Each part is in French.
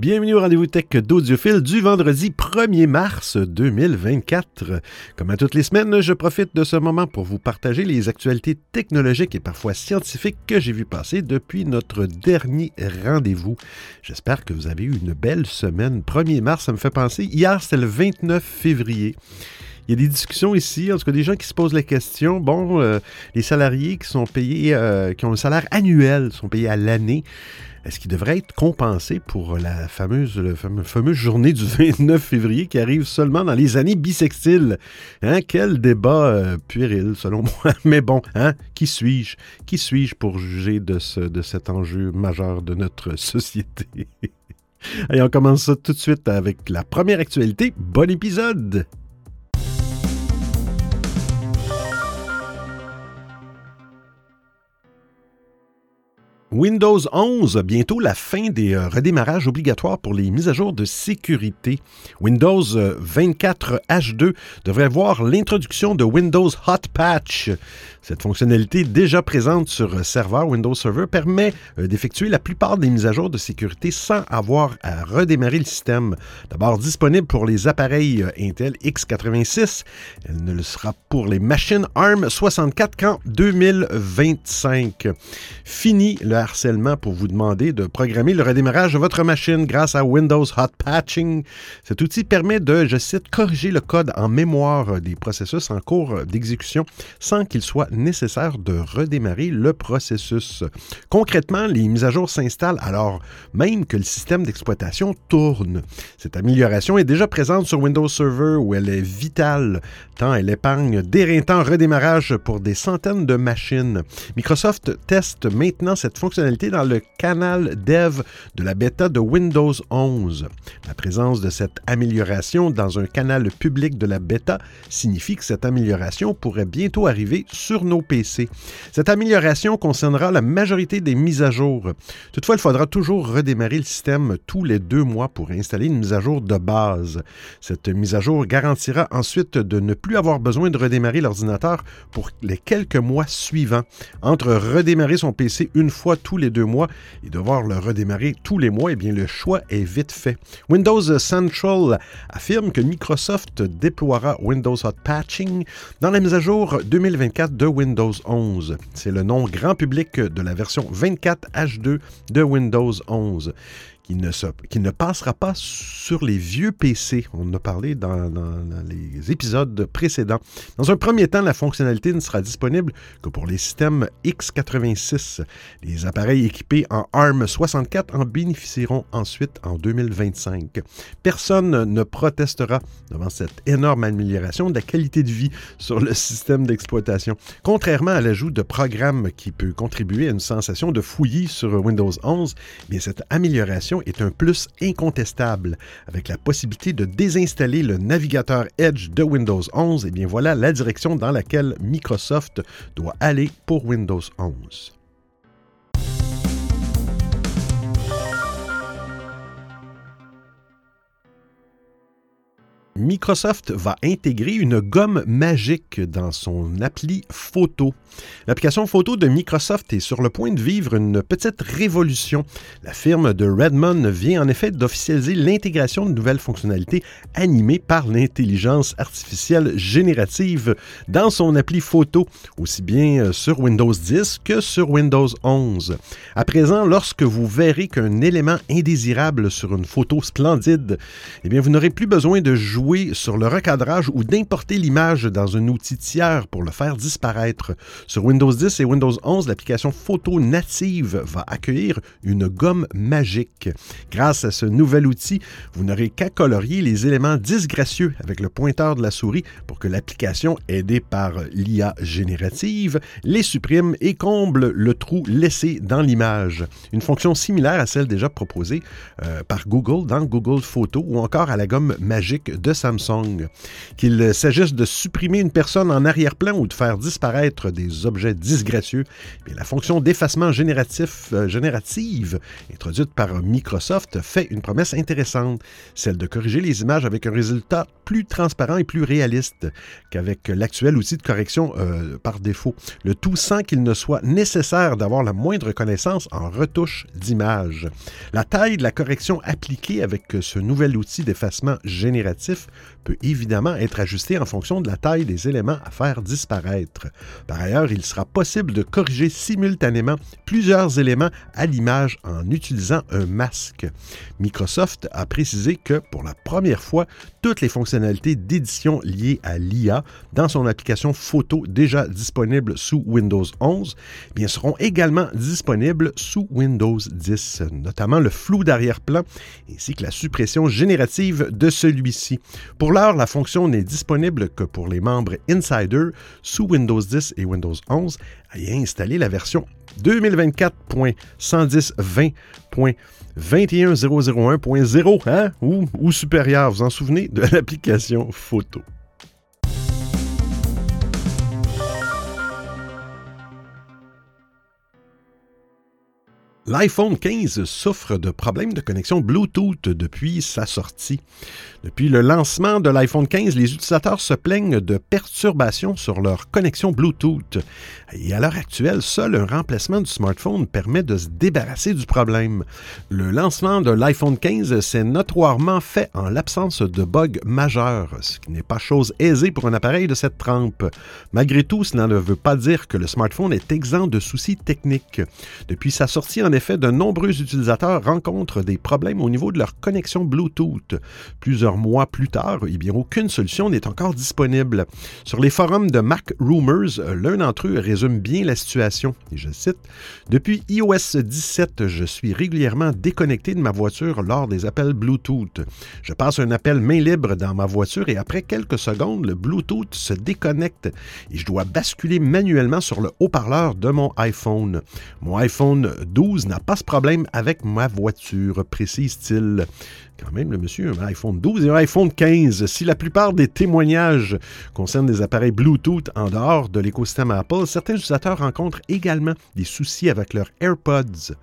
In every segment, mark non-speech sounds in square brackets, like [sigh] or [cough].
Bienvenue au rendez-vous tech d'Audiophile du vendredi 1er mars 2024. Comme à toutes les semaines, je profite de ce moment pour vous partager les actualités technologiques et parfois scientifiques que j'ai vu passer depuis notre dernier rendez-vous. J'espère que vous avez eu une belle semaine. 1er mars, ça me fait penser. Hier, c'était le 29 février. Il y a des discussions ici, en tout cas des gens qui se posent la question, bon, euh, les salariés qui sont payés, euh, qui ont un salaire annuel, sont payés à l'année. Est-ce qu'ils devraient être compensés pour la fameuse, journée du [laughs] 29 février qui arrive seulement dans les années bissextiles? Hein? Quel débat euh, puéril, selon [laughs] moi. Mais bon, hein? qui suis-je? Qui suis-je pour juger de, de cet enjeu majeur de notre [laughs] société? Allez, on commence ça tout de suite avec la première actualité. Bon épisode! Windows 11, bientôt la fin des euh, redémarrages obligatoires pour les mises à jour de sécurité. Windows 24 euh, H2 devrait voir l'introduction de Windows Hot Patch. Cette fonctionnalité déjà présente sur serveur Windows Server permet euh, d'effectuer la plupart des mises à jour de sécurité sans avoir à redémarrer le système. D'abord disponible pour les appareils Intel x86, elle ne le sera pour les machines ARM 64 qu'en 2025. Fini le pour vous demander de programmer le redémarrage de votre machine grâce à Windows Hot Patching. Cet outil permet de, je cite, corriger le code en mémoire des processus en cours d'exécution sans qu'il soit nécessaire de redémarrer le processus. Concrètement, les mises à jour s'installent alors même que le système d'exploitation tourne. Cette amélioration est déjà présente sur Windows Server où elle est vitale tant elle épargne d'éreintant redémarrage pour des centaines de machines. Microsoft teste maintenant cette fonctionnalité dans le canal dev de la bêta de Windows 11. La présence de cette amélioration dans un canal public de la bêta signifie que cette amélioration pourrait bientôt arriver sur nos PC. Cette amélioration concernera la majorité des mises à jour. Toutefois, il faudra toujours redémarrer le système tous les deux mois pour installer une mise à jour de base. Cette mise à jour garantira ensuite de ne plus avoir besoin de redémarrer l'ordinateur pour les quelques mois suivants. Entre redémarrer son PC une fois tous les deux mois et devoir le redémarrer tous les mois, eh bien, le choix est vite fait. Windows Central affirme que Microsoft déploiera Windows Hot Patching dans la mise à jour 2024 de Windows 11. C'est le nom grand public de la version 24 H2 de Windows 11 qui ne, passera pas sur les vieux PC. On en a parlé dans, les épisodes précédents. Dans un premier temps, la fonctionnalité ne sera disponible que pour les systèmes x86. Les appareils équipés en ARM 64 en bénéficieront ensuite en 2025. Personne ne protestera devant cette énorme amélioration de la qualité de vie sur le système d'exploitation. Contrairement à l'ajout de programmes qui peut contribuer à une sensation de fouillis sur Windows 11, bien cette amélioration est un plus incontestable. Avec la possibilité de désinstaller le navigateur Edge de Windows 11, et eh bien voilà la direction dans laquelle Microsoft doit aller pour Windows 11. Microsoft va intégrer une gomme magique dans son appli photo. L'application photo de Microsoft est sur le point de vivre une petite révolution. La firme de Redmond vient en effet d'officialiser l'intégration de nouvelles fonctionnalités animées par l'intelligence artificielle générative dans son appli photo, aussi bien euh, sur Windows 10 que sur Windows 11. À présent, lorsque vous verrez qu'un élément indésirable sur une photo splendide, eh vous n'aurez plus besoin de jouer sur le recadrage ou d'importer l'image dans un outil tiers pour le faire disparaître. Sur Windows 10 et Windows 11, l'application photo native va accueillir une gomme magique. Grâce à ce nouvel outil, vous n'aurez qu'à colorier les éléments disgracieux avec le pointeur de la souris pour que l'application, aidée par l'IA générative, les supprime et comble le trou laissé dans l'image. Une fonction similaire à celle déjà proposée euh, par Google dans Google Photos ou encore à la gomme magique de Samsung. Qu'il s'agisse de supprimer une personne en arrière-plan ou de faire disparaître des objets disgracieux, eh la fonction d'effacement génératif, euh, générative introduite par Microsoft fait une promesse intéressante, celle de corriger les images avec un résultat plus transparent et plus réaliste qu'avec l'actuel outil de correction euh, par défaut. Le tout sans qu'il ne soit nécessaire d'avoir la moindre connaissance en retouche d'image. La taille de la correction appliquée avec ce nouvel outil d'effacement génératif peut évidemment être ajustée en fonction de la taille des éléments à faire disparaître. Par ailleurs, il sera possible de corriger simultanément plusieurs éléments à l'image en utilisant un masque. Microsoft a précisé que pour la première fois, toutes les fonctionnalités d'édition liées à l'IA dans son application photo déjà disponible sous Windows 11 eh bien, seront également disponibles sous Windows 10, notamment le flou d'arrière-plan ainsi que la suppression générative de celui-ci. Pour l'heure, la fonction n'est disponible que pour les membres Insider sous Windows 10 et Windows 11 ayant installé la version 2024.110.20.21001.0 hein? ou, ou supérieur. Vous en souvenez de [laughs] l'application photo. L'iPhone 15 souffre de problèmes de connexion Bluetooth depuis sa sortie. Depuis le lancement de l'iPhone 15, les utilisateurs se plaignent de perturbations sur leur connexion Bluetooth. Et à l'heure actuelle, seul un remplacement du smartphone permet de se débarrasser du problème. Le lancement de l'iPhone 15 s'est notoirement fait en l'absence de bugs majeurs, ce qui n'est pas chose aisée pour un appareil de cette trempe. Malgré tout, cela ne veut pas dire que le smartphone est exempt de soucis techniques. Depuis sa sortie en effet, de nombreux utilisateurs rencontrent des problèmes au niveau de leur connexion Bluetooth. Plusieurs mois plus tard, eh bien, aucune solution n'est encore disponible. Sur les forums de Mac Rumors, l'un d'entre eux résume bien la situation. Et je cite Depuis iOS 17, je suis régulièrement déconnecté de ma voiture lors des appels Bluetooth. Je passe un appel main libre dans ma voiture et après quelques secondes, le Bluetooth se déconnecte et je dois basculer manuellement sur le haut-parleur de mon iPhone. Mon iPhone 12 n'a pas ce problème avec ma voiture, précise-t-il. Quand même, le monsieur a un iPhone 12 et un iPhone 15. Si la plupart des témoignages concernent des appareils Bluetooth en dehors de l'écosystème Apple, certains utilisateurs rencontrent également des soucis avec leurs AirPods.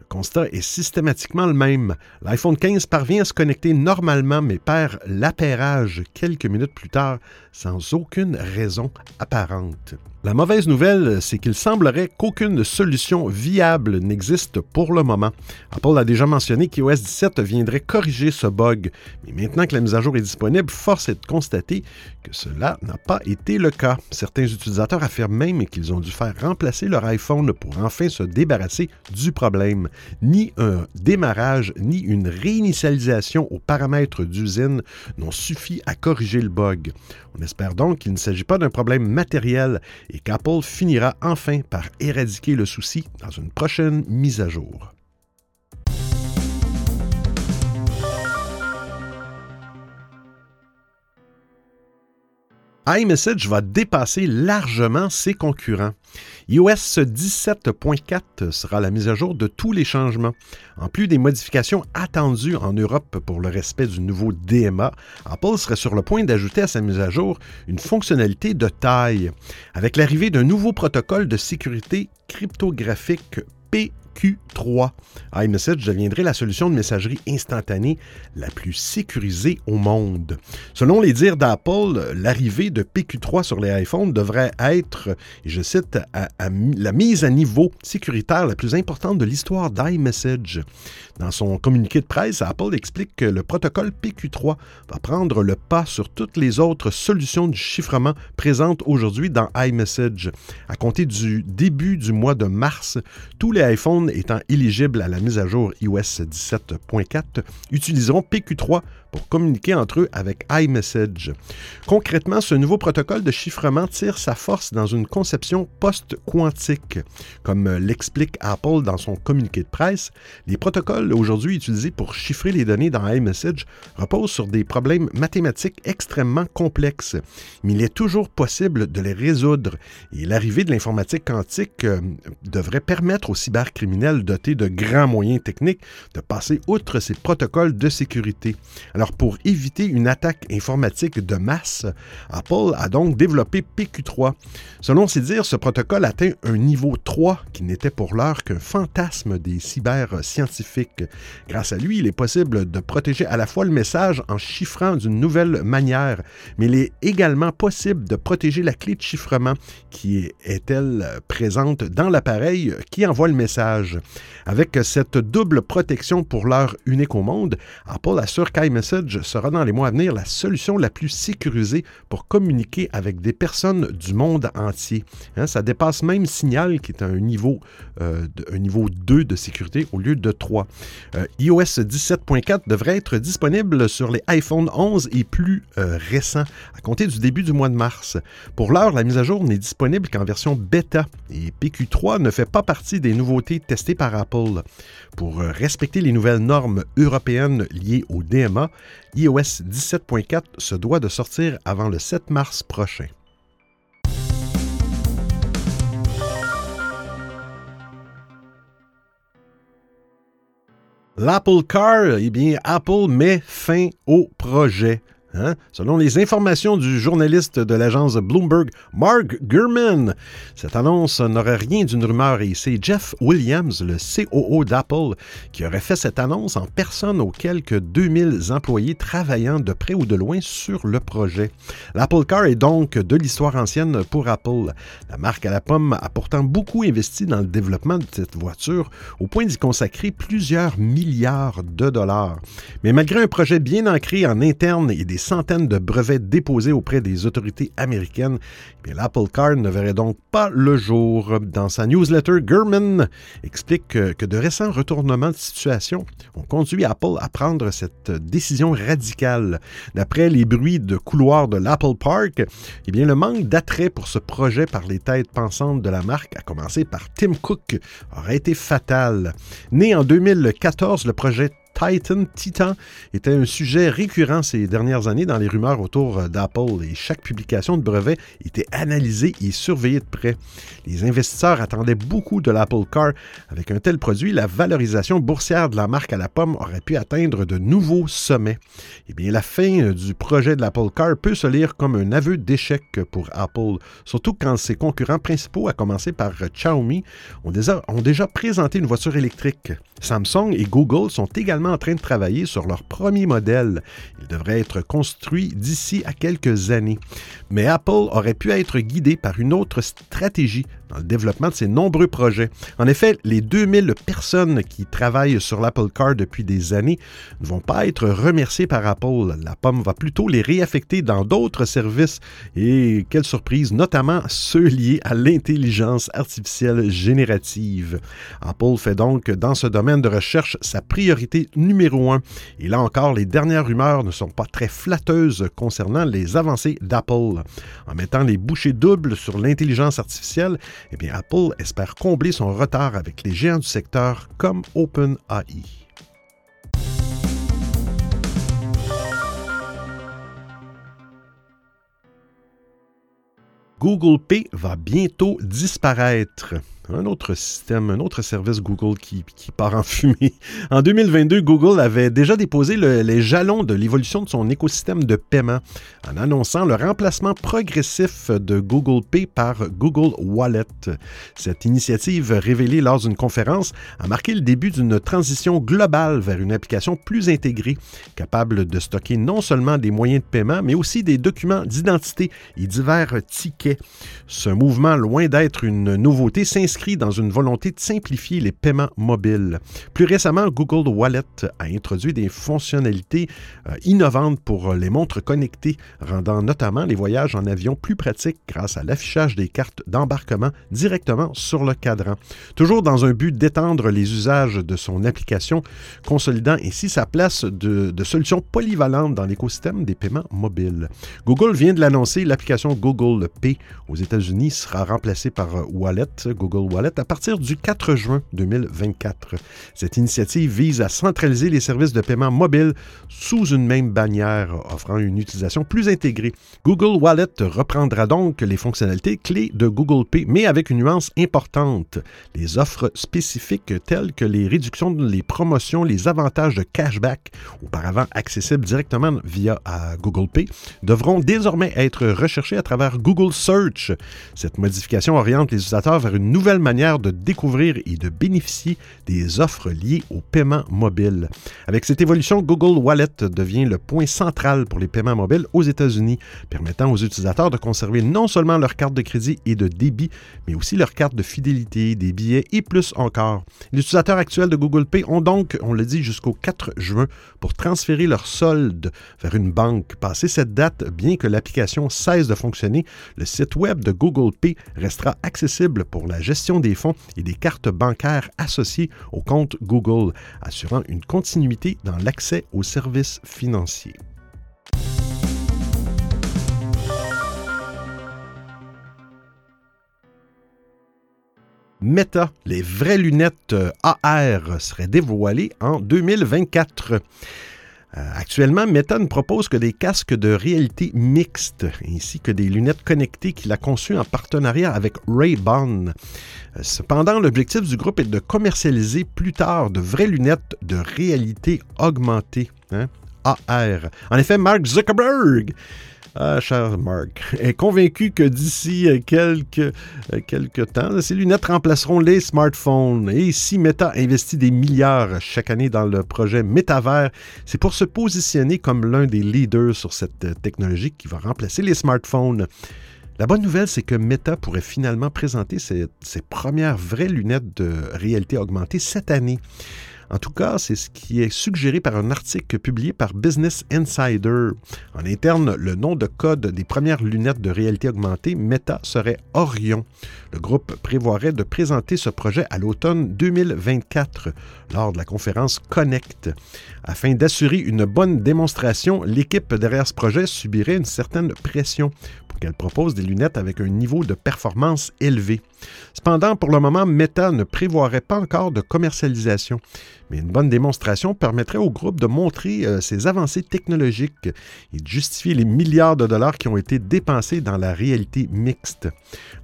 Le constat est systématiquement le même. L'iPhone 15 parvient à se connecter normalement, mais perd l'appairage quelques minutes plus tard sans aucune raison apparente. La mauvaise nouvelle, c'est qu'il semblerait qu'aucune solution viable n'existe pour le moment. Apple a déjà mentionné qu'iOS 17 viendrait corriger ce bug, mais maintenant que la mise à jour est disponible, force est de constater que cela n'a pas été le cas. Certains utilisateurs affirment même qu'ils ont dû faire remplacer leur iPhone pour enfin se débarrasser du problème. Ni un démarrage, ni une réinitialisation aux paramètres d'usine n'ont suffi à corriger le bug. On espère donc qu'il ne s'agit pas d'un problème matériel et qu'Apple finira enfin par éradiquer le souci dans une prochaine mise à jour. iMessage va dépasser largement ses concurrents. iOS 17.4 sera la mise à jour de tous les changements. En plus des modifications attendues en Europe pour le respect du nouveau DMA, Apple serait sur le point d'ajouter à sa mise à jour une fonctionnalité de taille. Avec l'arrivée d'un nouveau protocole de sécurité cryptographique Q3. iMessage deviendrait la solution de messagerie instantanée la plus sécurisée au monde. Selon les dires d'Apple, l'arrivée de PQ3 sur les iPhones devrait être, je cite, la mise à niveau sécuritaire la plus importante de l'histoire d'iMessage. Dans son communiqué de presse, Apple explique que le protocole PQ3 va prendre le pas sur toutes les autres solutions de chiffrement présentes aujourd'hui dans iMessage. À compter du début du mois de mars, tous les iPhones étant éligibles à la mise à jour iOS 17.4 utiliseront PQ3 pour communiquer entre eux avec iMessage. Concrètement, ce nouveau protocole de chiffrement tire sa force dans une conception post-quantique. Comme l'explique Apple dans son communiqué de presse, les protocoles aujourd'hui utilisés pour chiffrer les données dans iMessage reposent sur des problèmes mathématiques extrêmement complexes, mais il est toujours possible de les résoudre et l'arrivée de l'informatique quantique euh, devrait permettre aux cybercriminels criminels dotés de grands moyens techniques de passer outre ces protocoles de sécurité. Alors pour éviter une attaque informatique de masse, Apple a donc développé PQ3. Selon ses dires, ce protocole atteint un niveau 3 qui n'était pour l'heure qu'un fantasme des cyberscientifiques. Grâce à lui, il est possible de protéger à la fois le message en chiffrant d'une nouvelle manière, mais il est également possible de protéger la clé de chiffrement qui est-elle présente dans l'appareil qui envoie le message. Avec cette double protection pour l'heure unique au monde, Apple assure qu'iMessage sera dans les mois à venir la solution la plus sécurisée pour communiquer avec des personnes du monde entier. Hein, ça dépasse même Signal, qui est un niveau, euh, un niveau 2 de sécurité au lieu de 3. Euh, iOS 17.4 devrait être disponible sur les iPhone 11 et plus euh, récents à compter du début du mois de mars. Pour l'heure, la mise à jour n'est disponible qu'en version bêta et PQ3 ne fait pas partie des nouveautés testées par Apple. Pour respecter les nouvelles normes européennes liées au DMA, iOS 17.4 se doit de sortir avant le 7 mars prochain. L'Apple Car, eh bien, Apple met fin au projet. Hein? Selon les informations du journaliste de l'agence Bloomberg, Mark Gurman, cette annonce n'aurait rien d'une rumeur et c'est Jeff Williams, le COO d'Apple, qui aurait fait cette annonce en personne aux quelques 2000 employés travaillant de près ou de loin sur le projet. L'Apple Car est donc de l'histoire ancienne pour Apple. La marque à la pomme a pourtant beaucoup investi dans le développement de cette voiture au point d'y consacrer plusieurs milliards de dollars. Mais malgré un projet bien ancré en interne et des centaines de brevets déposés auprès des autorités américaines, eh l'Apple Car ne verrait donc pas le jour. Dans sa newsletter, Gurman explique que, de récents retournements de situation ont conduit Apple à prendre cette décision radicale. D'après les bruits de couloirs de l'Apple Park, eh bien, le manque d'attrait pour ce projet par les têtes pensantes de la marque, à commencer par Tim Cook, aurait été fatal. Né en 2014, le projet Titan, Titan, était un sujet récurrent ces dernières années dans les rumeurs autour euh, d'Apple et chaque publication de brevet était analysée et surveillée de près. Les investisseurs attendaient beaucoup de l'Apple Car. Avec un tel produit, la valorisation boursière de la marque à la pomme aurait pu atteindre de nouveaux sommets. Eh bien, la fin euh, du projet de l'Apple Car peut se lire comme un aveu d'échec pour Apple, surtout quand ses concurrents principaux, à commencer par Xiaomi, ont déjà, ont déjà présenté une voiture électrique. Samsung et Google sont également en train de travailler sur leur premier modèle. Il devrait être construit d'ici à quelques années. Mais Apple aurait pu être guidé par une autre stratégie le développement de ses nombreux projets. En effet, les 2000 personnes qui travaillent sur l'Apple Car depuis des années ne vont pas être remerciées par Apple. La pomme va plutôt les réaffecter dans d'autres services et, quelle surprise, notamment ceux liés à l'intelligence artificielle générative. Apple fait donc dans ce domaine de recherche sa priorité numéro un. Et là encore, les dernières rumeurs ne sont pas très flatteuses concernant les avancées d'Apple. En mettant les bouchées doubles sur l'intelligence artificielle, eh Apple espère combler son retard avec les géants du secteur comme OpenAI. Google Pay va bientôt disparaître un autre système, un autre service Google qui, part en [laughs] fumée. En 2022, Google avait déjà déposé les jalons de l'évolution de son écosystème de paiement en annonçant le remplacement progressif de Google Pay par Google Wallet. Cette initiative révélée lors d'une conférence a marqué le début d'une transition globale vers une application plus intégrée, capable de stocker non seulement des moyens de paiement, mais aussi des documents d'identité et divers tickets. Ce mouvement, loin d'être une nouveauté, s'inscrit dans une volonté de simplifier les paiements mobiles. Plus récemment, Google Wallet a introduit des fonctionnalités euh, innovantes pour les montres connectées, rendant notamment les voyages en avion plus pratiques grâce à l'affichage des cartes d'embarquement directement sur le cadran. Toujours dans un but d'étendre les usages de son application, consolidant ainsi sa place de, de solution polyvalente dans l'écosystème des paiements mobiles. Google vient de l'annoncer, l'application Google Pay aux États-Unis sera remplacée par Wallet, Google Google Wallet à partir du 4 juin 2024. Cette initiative vise à centraliser les services de paiement mobile sous une même bannière, offrant une utilisation plus intégrée. Google Wallet reprendra donc les fonctionnalités clés de Google Pay, mais avec une nuance importante. Les offres spécifiques telles que les réductions, les promotions, les avantages de cashback, auparavant accessibles directement via Google Pay, devront désormais être recherchés à travers Google Search. Cette modification oriente les utilisateurs vers une nouvelle manière de découvrir et de bénéficier des offres liées au paiement mobile. Avec cette évolution, Google Wallet devient le point central pour les paiements mobiles aux États-Unis, permettant aux utilisateurs de conserver non seulement leur carte de crédit et de débit, mais aussi leur carte de fidélité, des billets et plus encore. Les utilisateurs actuels de Google Pay ont donc, on le dit, jusqu'au 4 juin pour transférer leur solde vers une banque. Passé cette date, bien que l'application cesse de fonctionner, le site web de Google Pay restera accessible pour la gestion des fonds et des cartes bancaires associées au compte Google, assurant une continuité dans l'accès aux services financiers. Meta, les vraies lunettes AR seraient dévoilées en 2024. Euh, actuellement, Meta ne propose que des casques de réalité mixte ainsi que des lunettes connectées qu'il a conçues en partenariat avec Ray-Ban. Euh, cependant, l'objectif du groupe est de commercialiser plus tard de vraies lunettes de réalité augmentée, hein, AR. En effet, Mark Zuckerberg ah, cher Mark, est convaincu que d'ici euh, quelques, euh, quelques temps, ces lunettes remplaceront les smartphones. Et si Meta investit des milliards chaque année dans le projet Métavers, c'est pour se positionner comme l'un des leaders sur cette euh, technologie qui va remplacer les smartphones. La bonne nouvelle, c'est que Meta pourrait finalement présenter ses premières vraies lunettes de réalité augmentée cette année. En tout cas, c'est ce qui est suggéré par un article publié par Business Insider. En interne, le nom de code des premières lunettes de réalité augmentée Meta serait Orion. Le groupe prévoirait de présenter ce projet à l'automne 2024 lors de la conférence Connect. Afin d'assurer une bonne démonstration, l'équipe derrière ce projet subirait une certaine pression qu'elle propose des lunettes avec un niveau de performance élevé. Cependant, pour le moment, Meta ne prévoirait pas encore de commercialisation, mais une bonne démonstration permettrait au groupe de montrer euh, ses avancées technologiques et de justifier les milliards de dollars qui ont été dépensés dans la réalité mixte.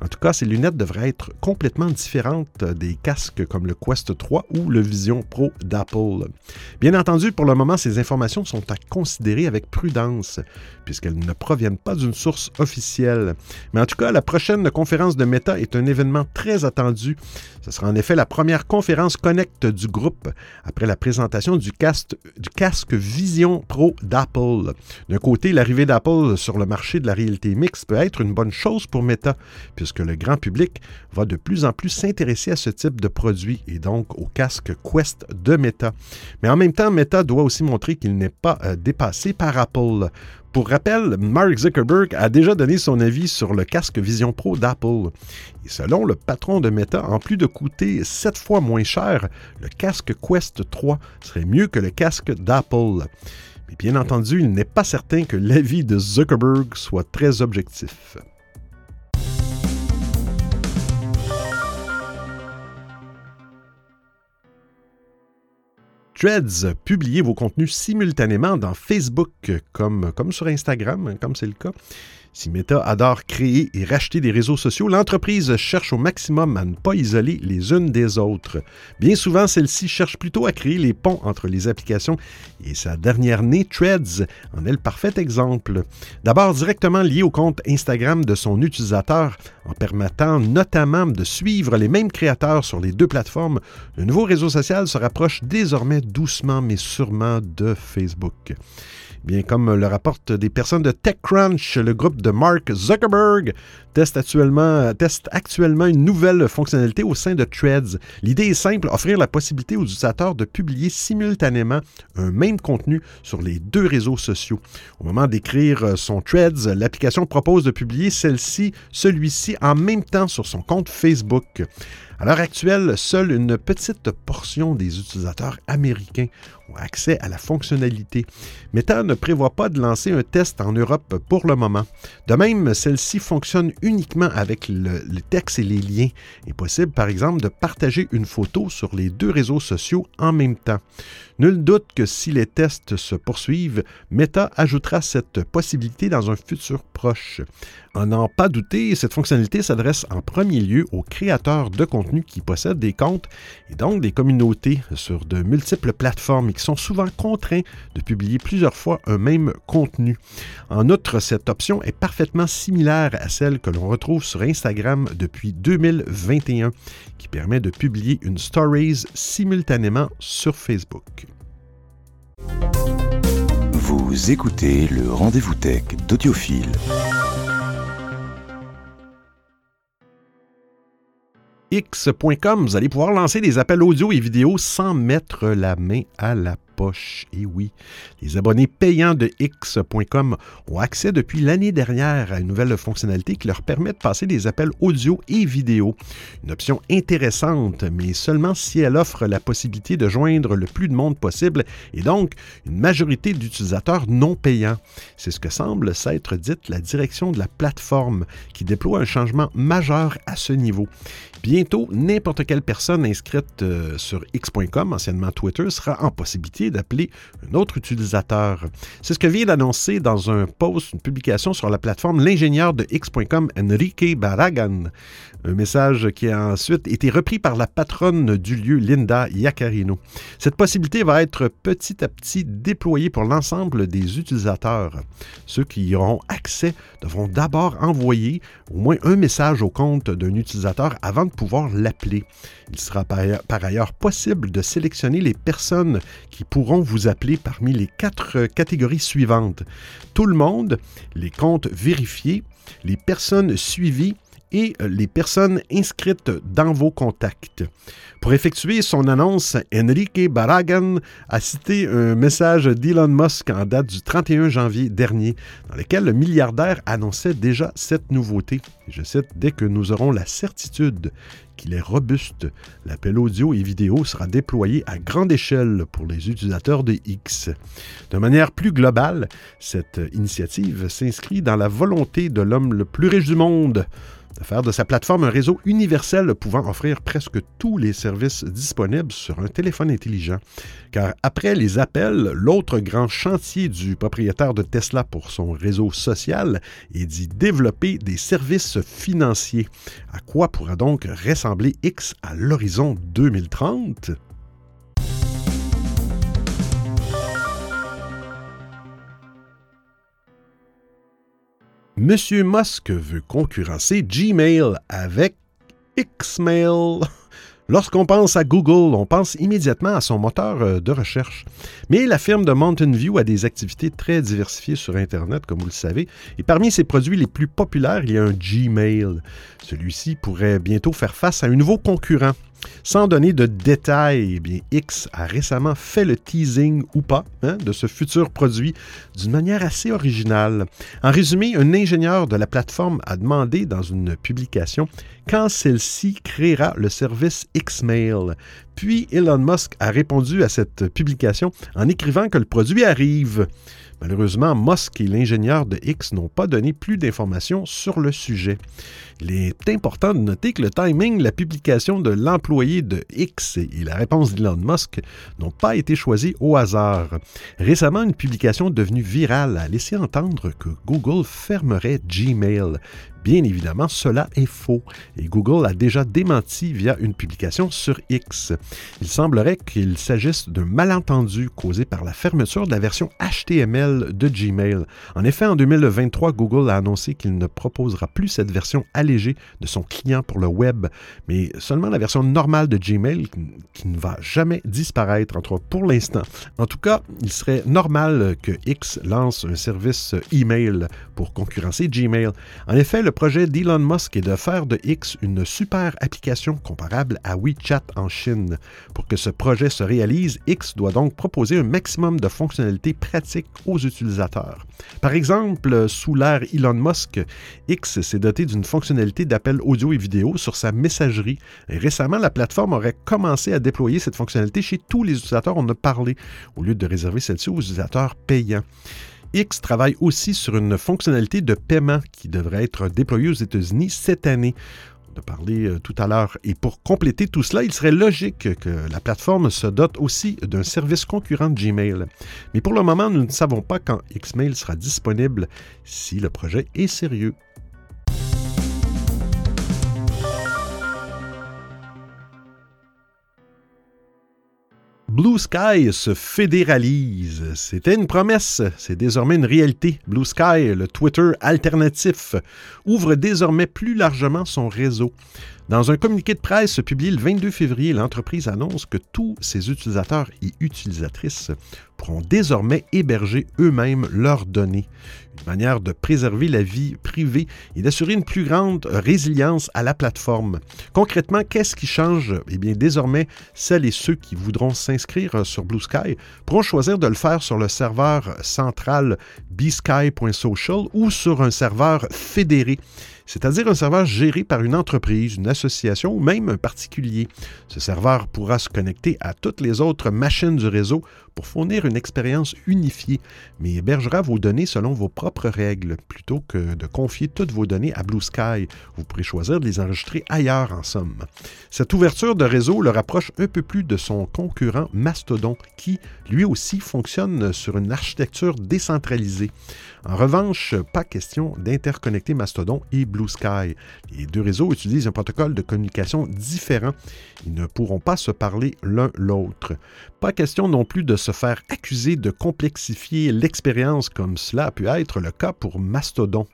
En tout cas, ces lunettes devraient être complètement différentes des casques comme le Quest 3 ou le Vision Pro d'Apple. Bien entendu, pour le moment, ces informations sont à considérer avec prudence, puisqu'elles ne proviennent pas d'une source officielle. Mais en tout cas, la prochaine conférence de Meta est un événement très attendu. Ce sera en effet la première conférence Connect du groupe après la présentation du, casque, Vision Pro d'Apple. D'un côté, l'arrivée d'Apple sur le marché de la réalité mixte peut être une bonne chose pour Meta, puisque le grand public va de plus en plus s'intéresser à ce type de produit et donc au casque Quest de Meta. Mais en même temps, Meta doit aussi montrer qu'il n'est pas euh, dépassé par Apple. Pour rappel, Mark Zuckerberg a déjà donné son avis sur le casque Vision Pro d'Apple. Et selon le patron de Meta, en plus de coûter 7 fois moins cher, le casque Quest 3 serait mieux que le casque d'Apple. Mais bien entendu, il n'est pas certain que l'avis de Zuckerberg soit très objectif. Publiez vos contenus simultanément dans Facebook comme, comme sur Instagram, comme c'est le cas. Si Meta adore créer et racheter des réseaux sociaux, l'entreprise cherche au maximum à ne pas isoler les unes des autres. Bien souvent, celle-ci cherche plutôt à créer les ponts entre les applications et sa dernière née, Threads, en est le parfait exemple. D'abord directement lié au compte Instagram de son utilisateur, en permettant notamment de suivre les mêmes créateurs sur les deux plateformes, le nouveau réseau social se rapproche désormais doucement mais sûrement de Facebook. Bien, comme le rapportent des personnes de TechCrunch, le groupe de Mark Zuckerberg teste actuellement, teste actuellement une nouvelle fonctionnalité au sein de Threads. L'idée est simple, offrir la possibilité aux utilisateurs de publier simultanément un même contenu sur les deux réseaux sociaux. Au moment d'écrire son Threads, l'application propose de publier celle-ci, celui-ci en même temps sur son compte Facebook. À l'heure actuelle, seule une petite portion des utilisateurs américains ont accès à la fonctionnalité. Meta ne prévoit pas de lancer un test en Europe pour le moment. De même, celle-ci fonctionne uniquement avec le, texte et les liens. Il est possible, par exemple, de partager une photo sur les deux réseaux sociaux en même temps. Nul doute que si les tests se poursuivent, Meta ajoutera cette possibilité dans un futur proche. En n'en pas douter, cette fonctionnalité s'adresse en premier lieu aux créateurs de contenu qui possèdent des comptes et donc des communautés sur de multiples plateformes et qui sont souvent contraints de publier plusieurs fois un même contenu. En outre, cette option est parfaitement similaire à celle que l'on retrouve sur Instagram depuis 2021, qui permet de publier une stories simultanément sur Facebook. Vous écoutez le rendez-vous tech d'Audiophile. X.com, vous allez pouvoir lancer des appels audio et vidéo sans mettre la main à la et oui, les abonnés payants de X.com ont accès depuis l'année dernière à une nouvelle fonctionnalité qui leur permet de passer des appels audio et vidéo. Une option intéressante, mais seulement si elle offre la possibilité de joindre le plus de monde possible et donc une majorité d'utilisateurs non payants. C'est ce que semble s'être dite la direction de la plateforme qui déploie un changement majeur à ce niveau. Bientôt, n'importe quelle personne inscrite euh, sur X.com, anciennement Twitter, sera en possibilité d'appeler un autre utilisateur. C'est ce que vient d'annoncer dans un post, une publication sur la plateforme l'ingénieur de X.com, Enrique Barragan. Un message qui a ensuite été repris par la patronne du lieu, Linda Iacarino. Cette possibilité va être petit à petit déployée pour l'ensemble des utilisateurs. Ceux qui y auront accès devront d'abord envoyer au moins un message au compte d'un utilisateur avant de pouvoir l'appeler. Il sera par ailleurs possible de sélectionner les personnes qui pourront vous appeler parmi les quatre catégories suivantes. Tout le monde, les comptes vérifiés, les personnes suivies et les personnes inscrites dans vos contacts. Pour effectuer son annonce, Enrique Barragan a cité un message d'Elon Musk en date du 31 janvier dernier, dans lequel le milliardaire annonçait déjà cette nouveauté. Je cite Dès que nous aurons la certitude qu'il est robuste, l'appel audio et vidéo sera déployé à grande échelle pour les utilisateurs de X. De manière plus globale, cette initiative s'inscrit dans la volonté de l'homme le plus riche du monde de faire de sa plateforme un réseau universel pouvant offrir presque tous les services disponibles sur un téléphone intelligent. Car après les appels, l'autre grand chantier du propriétaire de Tesla pour son réseau social est d'y développer des services financiers. À quoi pourra donc ressembler X à l'horizon 2030? Monsieur Musk veut concurrencer Gmail avec Xmail. Lorsqu'on pense à Google, on pense immédiatement à son moteur euh, de recherche. Mais la firme de Mountain View a des activités très diversifiées sur Internet, comme vous le savez, et parmi ses produits les plus populaires, il y a un Gmail. Celui-ci pourrait bientôt faire face à un nouveau concurrent. Sans donner de détails, eh X a récemment fait le teasing ou pas hein, de ce futur produit d'une manière assez originale. En résumé, un ingénieur de la plateforme a demandé dans une publication quand celle-ci créera le service Xmail. Puis Elon Musk a répondu à cette publication en écrivant que le produit arrive. Malheureusement, Musk et l'ingénieur de X n'ont pas donné plus d'informations sur le sujet. Il est important de noter que le timing, la publication de l'employé de X et la réponse d'Elon Musk n'ont pas été choisis au hasard. Récemment, une publication devenue virale a laissé entendre que Google fermerait Gmail. Bien évidemment, cela est faux et Google a déjà démenti via une publication sur X. Il semblerait qu'il s'agisse d'un malentendu causé par la fermeture de la version HTML de Gmail. En effet, en 2023, Google a annoncé qu'il ne proposera plus cette version allégée de son client pour le web, mais seulement la version normale de Gmail qui ne va jamais disparaître, entre pour l'instant. En tout cas, il serait normal que X lance un service email pour concurrencer Gmail. En effet, le projet d'Elon Musk est de faire de X une super application comparable à WeChat en Chine. Pour que ce projet se réalise, X doit donc proposer un maximum de fonctionnalités pratiques aux utilisateurs. Par exemple, sous l'ère Elon Musk, X s'est doté d'une fonctionnalité d'appel audio et vidéo sur sa messagerie. Récemment, la plateforme aurait commencé à déployer cette fonctionnalité chez tous les utilisateurs on a parlé, au lieu de réserver celle-ci aux utilisateurs payants. X travaille aussi sur une fonctionnalité de paiement qui devrait être déployée aux États-Unis cette année. On a parlé euh, tout à l'heure. Et pour compléter tout cela, il serait logique que la plateforme se dote aussi d'un service concurrent de Gmail. Mais pour le moment, nous ne savons pas quand Xmail sera disponible si le projet est sérieux. Blue Sky se fédéralise. C'était une promesse, c'est désormais une réalité. Blue Sky, le Twitter alternatif, ouvre désormais plus largement son réseau. Dans un communiqué de presse publié le 22 février, l'entreprise annonce que tous ses utilisateurs et utilisatrices pourront désormais héberger eux-mêmes leurs données. Manière de préserver la vie privée et d'assurer une plus grande résilience à la plateforme. Concrètement, qu'est-ce qui change? Eh bien, désormais, celles et ceux qui voudront s'inscrire sur Blue Sky pourront choisir de le faire sur le serveur central bsky.social ou sur un serveur fédéré c'est-à-dire un serveur géré par une entreprise, une association ou même un particulier. Ce serveur pourra se connecter à toutes les autres machines du réseau pour fournir une expérience unifiée, mais hébergera vos données selon vos propres règles, plutôt que de confier toutes vos données à Blue Sky. Vous pourrez choisir de les enregistrer ailleurs, en somme. Cette ouverture de réseau le rapproche un peu plus de son concurrent Mastodon, qui, lui aussi, fonctionne sur une architecture décentralisée. En revanche, pas question d'interconnecter Mastodon et Blue Sky. Les deux réseaux utilisent un protocole de communication différent. Ils ne pourront pas se parler l'un l'autre. Pas question non plus de se faire accuser de complexifier l'expérience comme cela a pu être le cas pour Mastodon.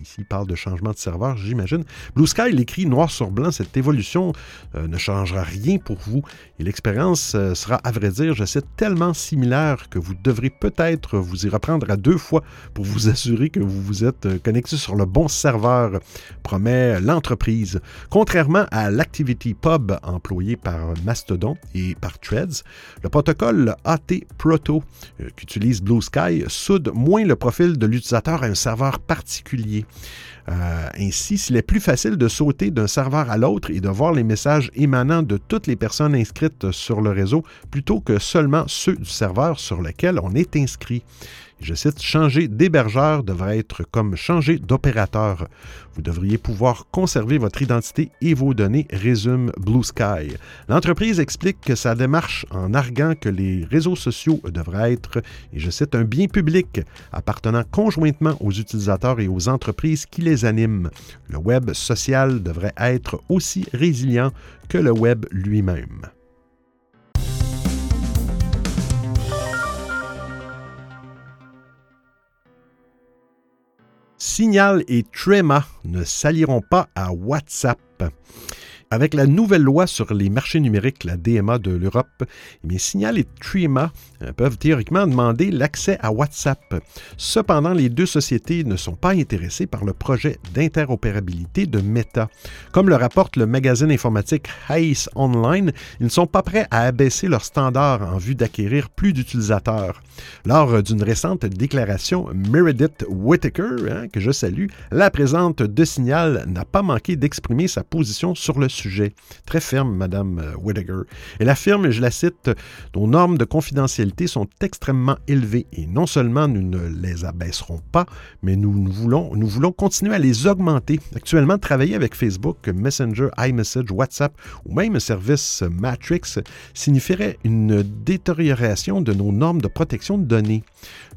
Ici, il parle de changement de serveur, j'imagine. Blue Sky l'écrit noir sur blanc, cette évolution euh, ne changera rien pour vous et l'expérience euh, sera, à vrai dire, je tellement similaire que vous devrez peut-être vous y reprendre à deux fois pour vous [laughs] assurer que vous vous êtes euh, connecté sur le bon serveur, promet l'entreprise. Contrairement à l'Activity Pub employé par Mastodon et par Threads, le protocole AT Proto qu'utilise Blue Sky soude moins le profil de l'utilisateur à un serveur particulier particulier euh, ainsi, s'il est plus facile de sauter d'un serveur à l'autre et de voir les messages émanant de toutes les personnes inscrites sur le réseau plutôt que seulement ceux du serveur sur lequel on est inscrit. Je cite, changer d'hébergeur devrait être comme changer d'opérateur. Vous devriez pouvoir conserver votre identité et vos données, résume Blue Sky. L'entreprise explique que sa démarche en arguant que les réseaux sociaux devraient être, et je cite, un bien public appartenant conjointement aux utilisateurs et aux entreprises qui les animent. Le web social devrait être aussi résilient que le web lui-même. Signal et Trema ne s'allieront pas à WhatsApp. Avec la nouvelle loi sur les marchés numériques, la DMA de l'Europe, eh Signal et Trima euh, peuvent théoriquement demander l'accès à WhatsApp. Cependant, les deux sociétés ne sont pas intéressées par le projet d'interopérabilité de Meta. Comme le rapporte le magazine informatique Hays Online, ils ne sont pas prêts à abaisser leurs standards en vue d'acquérir plus d'utilisateurs. Lors d'une récente déclaration, Meredith Whittaker, hein, que je salue, la présente de Signal n'a pas manqué d'exprimer sa position sur le sujet. Très ferme, Madame euh, Whittaker. Elle affirme, je la cite, Nos normes de confidentialité sont extrêmement élevées et non seulement nous ne les abaisserons pas, mais nous, voulons, nous voulons continuer à les augmenter. Actuellement, travailler avec Facebook, Messenger, iMessage, WhatsApp ou même un service Matrix signifierait une détérioration de nos normes de protection de données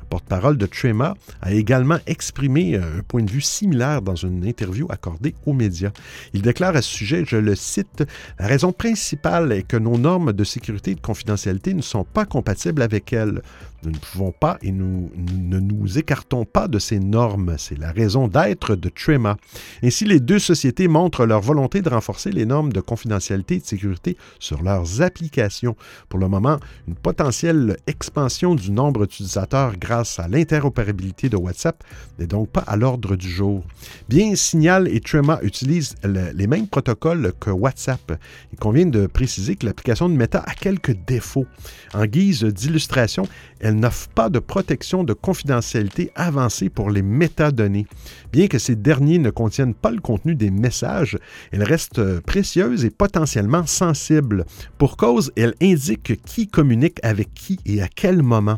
porte-parole de Trema, a également exprimé un point de vue similaire dans une interview accordée aux médias. Il déclare à ce sujet, je le site. La raison principale est que nos normes de sécurité et de confidentialité ne sont pas compatibles avec elles. Nous ne pouvons pas et nous, ne nous écartons pas de ces normes. C'est la raison d'être de Trema. Ainsi, les deux sociétés montrent leur volonté de renforcer les normes de confidentialité et de sécurité sur leurs applications. Pour le moment, une potentielle expansion du nombre d'utilisateurs grâce à l'interopérabilité de WhatsApp n'est donc pas à l'ordre du jour. Bien, Signal et Trema utilisent les mêmes protocoles que WhatsApp. Il convient de préciser que l'application de Meta a quelques défauts. En guise d'illustration, elle n'offre pas de protection de confidentialité avancée pour les métadonnées. Bien que ces derniers ne contiennent pas le contenu des messages, elles restent précieuses et potentiellement sensibles. Pour cause, elles indiquent qui communique avec qui et à quel moment.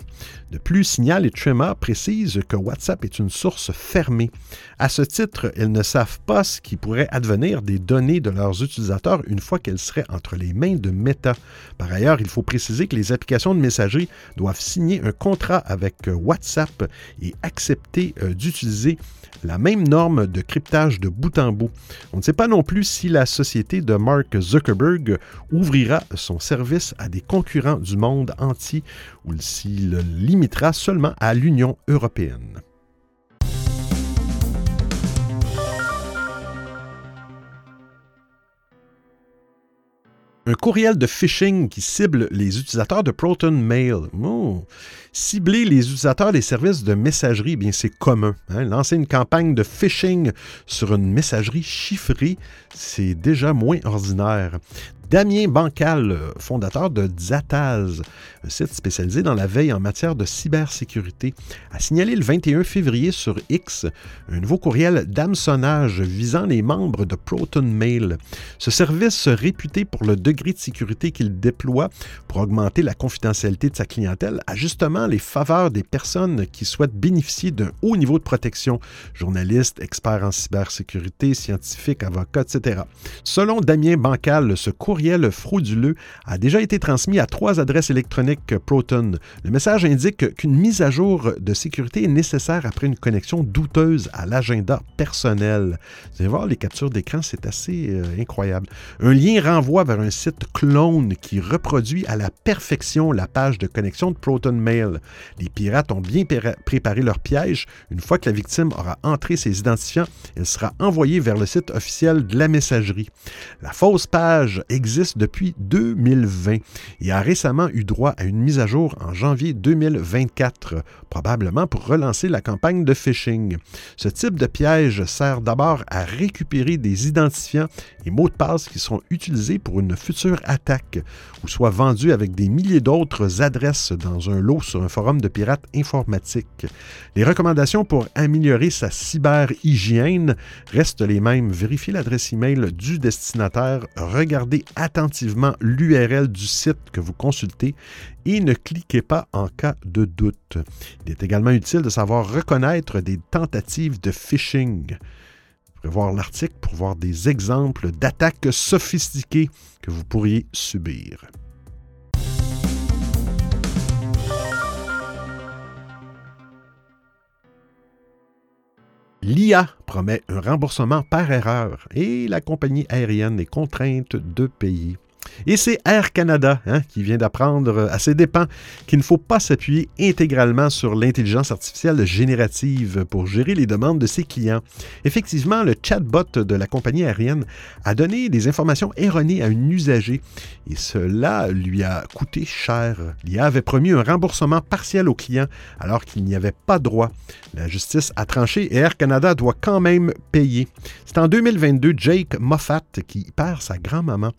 De plus, Signal et Trema précisent que WhatsApp est une source fermée. À ce titre, elles ne savent pas ce qui pourrait advenir des données de leurs utilisateurs une fois qu'elles seraient entre les mains de Meta. Par ailleurs, il faut préciser que les applications de messagerie doivent signer un contrat avec WhatsApp et accepter euh, d'utiliser la même norme de cryptage de bout en bout. On ne sait pas non plus si la société de Mark Zuckerberg ouvrira son service à des concurrents du monde entier ou s'il le limitera seulement à l'Union européenne. Un courriel de phishing qui cible les utilisateurs de Proton Mail. Cibler les utilisateurs des services de messagerie, bien c'est commun. Hein. Lancer une campagne de phishing sur une messagerie chiffrée, c'est déjà moins ordinaire. Damien Bancal, fondateur de Zataz, un site spécialisé dans la veille en matière de cybersécurité, a signalé le 21 février sur X un nouveau courriel d'hameçonnage visant les membres de Proton Mail. Ce service réputé pour le degré de sécurité qu'il déploie pour augmenter la confidentialité de sa clientèle a justement les faveurs des personnes qui souhaitent bénéficier d'un haut niveau de protection, journalistes, experts en cybersécurité, scientifiques, avocats, etc. Selon Damien Bancal, ce courriel courriel frauduleux a déjà été transmis à trois adresses électroniques Proton. Le message indique qu'une mise à jour de sécurité est nécessaire après une connexion douteuse à l'agenda personnel. Vous allez voir, les captures d'écran, c'est assez euh, incroyable. Un lien renvoie vers un site clone qui reproduit à la perfection la page de connexion de Proton Mail. Les pirates ont bien préparé leur piège. Une fois que la victime aura entré ses identifiants, elle sera envoyée vers le site officiel de la messagerie. La fausse page existe existe depuis 2020 et a récemment eu droit à une mise à jour en janvier 2024, probablement pour relancer la campagne de phishing. Ce type de piège sert d'abord à récupérer des identifiants et mots de passe qui seront utilisés pour une future attaque ou soit vendus avec des milliers d'autres adresses dans un lot sur un forum de pirates informatiques. Les recommandations pour améliorer sa cyber-hygiène restent les mêmes. Vérifiez l'adresse email du destinataire, regardez attentivement l'URL du site que vous consultez et ne cliquez pas en cas de doute. Il est également utile de savoir reconnaître des tentatives de phishing. Vous pourrez voir l'article pour voir des exemples d'attaques sophistiquées que vous pourriez subir. L'IA promet un remboursement par erreur et la compagnie aérienne est contrainte de payer. Et c'est Air Canada hein, qui vient d'apprendre à ses dépens qu'il ne faut pas s'appuyer intégralement sur l'intelligence artificielle générative pour gérer les demandes de ses clients. Effectivement, le chatbot de la compagnie aérienne a donné des informations erronées à un usager et cela lui a coûté cher. L'IA avait promis un remboursement partiel au client alors qu'il n'y avait pas droit. La justice a tranché et Air Canada doit quand même payer. C'est en 2022 Jake Moffat qui perd sa grand-maman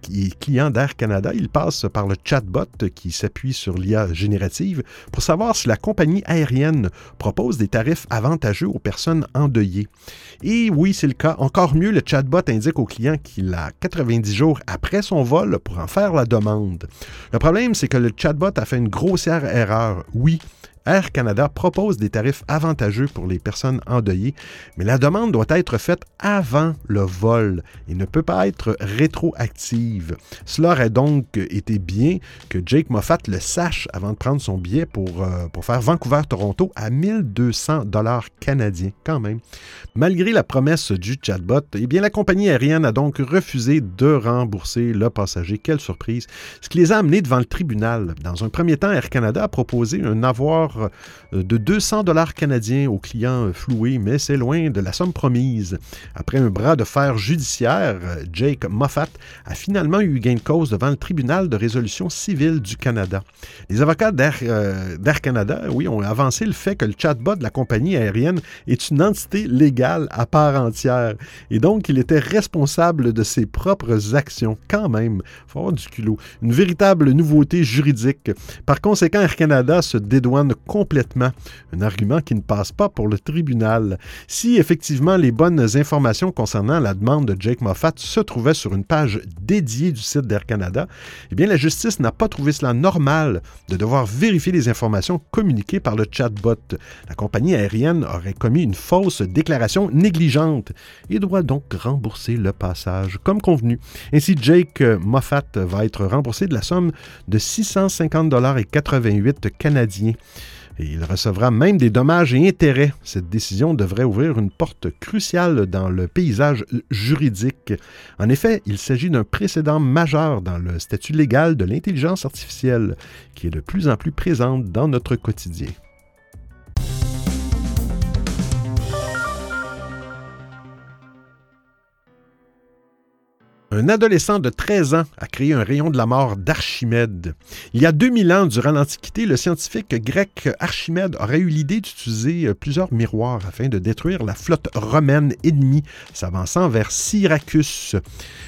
qui est client d'Air Canada, il passe par le chatbot qui s'appuie sur l'IA générative pour savoir si la compagnie aérienne propose des tarifs avantageux aux personnes endeuillées. Et oui, c'est le cas. Encore mieux, le chatbot indique au client qu'il a 90 jours après son vol pour en faire la demande. Le problème, c'est que le chatbot a fait une grossière erreur. Oui, Air Canada propose des tarifs avantageux pour les personnes endeuillées, mais la demande doit être faite avant le vol et ne peut pas être rétroactive. Cela aurait donc été bien que Jake Moffat le sache avant de prendre son billet pour, euh, faire Vancouver-Toronto à 1200 dollars canadiens quand même. Malgré la promesse du chatbot, eh bien, la compagnie aérienne a donc refusé de rembourser le passager. Quelle surprise! Ce qui les a amenés devant le tribunal. Dans un premier temps, Air Canada a proposé un avoir euh, de 200 dollars canadiens aux clients floués, mais c'est loin de la somme promise. Après un bras de fer judiciaire, Jake Moffat a finalement eu gain de cause devant le tribunal de résolution civile du Canada. Les avocats d'Air euh, Canada, oui, ont avancé le fait que le chatbot de la compagnie aérienne est une entité légale à part entière et donc il était responsable de ses propres actions quand même. Faut du culot. Une véritable nouveauté juridique. Par conséquent, Air Canada se dédouane complètement. Un argument qui ne passe pas pour le tribunal. Si effectivement les bonnes informations concernant la demande de Jake Moffat se trouvaient sur une page dédiée du site d'Air Canada, eh bien la justice n'a pas trouvé cela normal de devoir vérifier les informations communiquées par le chatbot. La compagnie aérienne aurait commis une fausse déclaration négligente et doit donc rembourser le passage comme convenu. Ainsi, Jake Moffat va être remboursé de la somme de 650 dollars et 88 canadiens. Il recevra même des dommages et intérêts. Cette décision devrait ouvrir une porte cruciale dans le paysage juridique. En effet, il s'agit d'un précédent majeur dans le statut légal de l'intelligence artificielle, qui est de plus en plus présente dans notre quotidien. Un adolescent de 13 ans a créé un rayon de la mort d'Archimède. Il y a 2000 ans, durant l'Antiquité, le scientifique grec Archimède aurait eu l'idée d'utiliser euh, plusieurs miroirs afin de détruire la flotte romaine ennemie s'avançant vers Syracuse.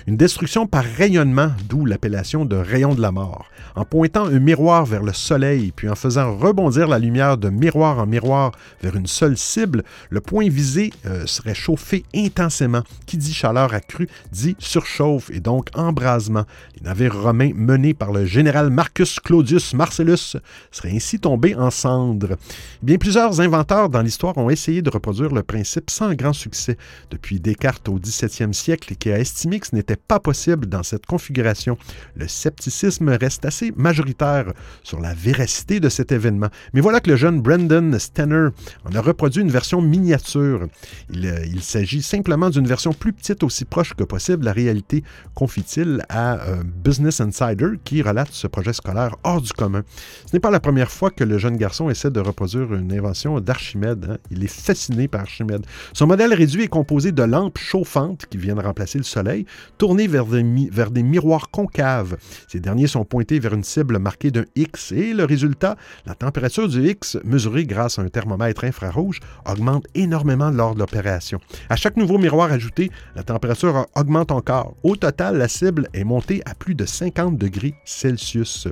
Une destruction par rayonnement, d'où l'appellation de rayon de la mort. En pointant un miroir vers le soleil, puis en faisant rebondir la lumière de miroir en miroir vers une seule cible, le point visé euh, serait chauffé intensément. Qui dit chaleur accrue dit surchauffe et donc embrasement. Les navires romains menés par le général Marcus Claudius Marcellus seraient ainsi tombés en cendres. Bien plusieurs inventeurs dans l'histoire ont essayé de reproduire le principe sans grand succès, depuis Descartes au 17e siècle qui a estimé que ce n'était pas possible dans cette configuration. Le scepticisme reste assez majoritaire sur la véracité de cet événement. Mais voilà que le jeune Brendan Stenner en a reproduit une version miniature. Euh, il s'agit simplement d'une version plus petite, aussi proche que possible de la réalité confie-t-il à euh, Business Insider qui relate ce projet scolaire hors du commun. Ce n'est pas la première fois que le jeune garçon essaie de reproduire une invention d'Archimède. Hein. Il est fasciné par Archimède. Son modèle réduit est composé de lampes chauffantes qui viennent remplacer le soleil, tournées vers des, vers des miroirs concaves. Ces derniers sont pointés vers une cible marquée d'un X et le résultat, la température du X, mesurée grâce à un thermomètre infrarouge, augmente énormément lors de l'opération. À chaque nouveau miroir ajouté, la température augmente encore. Au total, la cible est montée à plus de 50 degrés Celsius.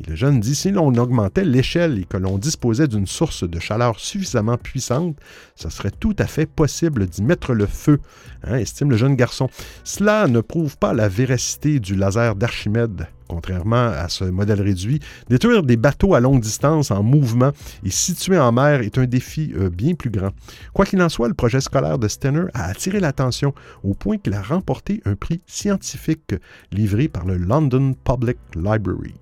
Et le jeune dit, si l'on augmentait l'échelle et que l'on disposait d'une source de chaleur suffisamment puissante, ce serait tout à fait possible d'y mettre le feu, hein, estime le jeune garçon. Cela ne prouve pas la véracité du laser d'Archimède. Contrairement à ce modèle réduit, détruire des bateaux à longue distance en mouvement et situés en mer est un défi euh, bien plus grand. Quoi qu'il en soit, le projet scolaire de Stenner a attiré l'attention au point qu'il a remporté un prix scientifique livré par le London Public Library.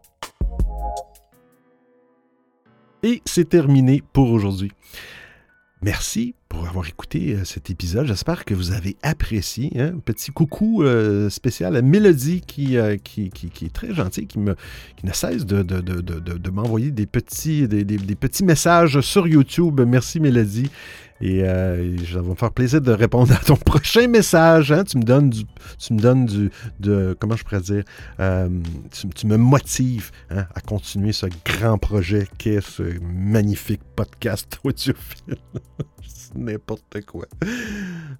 Et c'est terminé pour aujourd'hui. Merci pour avoir écouté euh, cet épisode. J'espère que vous avez apprécié. Un hein. Petit coucou euh, spécial à Mélodie qui, euh, qui, est très gentille, qui, me, ne cesse de, m'envoyer des petits, des, petits messages sur YouTube. Merci Mélodie. Et euh, ça va me faire plaisir de répondre [laughs] à ton prochain message. Hein. Tu me donnes du. Tu me donnes du. De, comment je pourrais dire euh, tu, me motives hein, à continuer ce grand projet qu'est ce magnifique podcast [laughs] audiophile. N'importe quoi.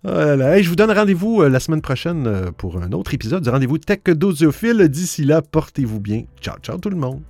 je vous donne rendez-vous euh, la semaine prochaine pour un autre épisode du rendez-vous Tech d'Audiophile. D'ici là, portez-vous bien. Ciao, ciao tout le monde.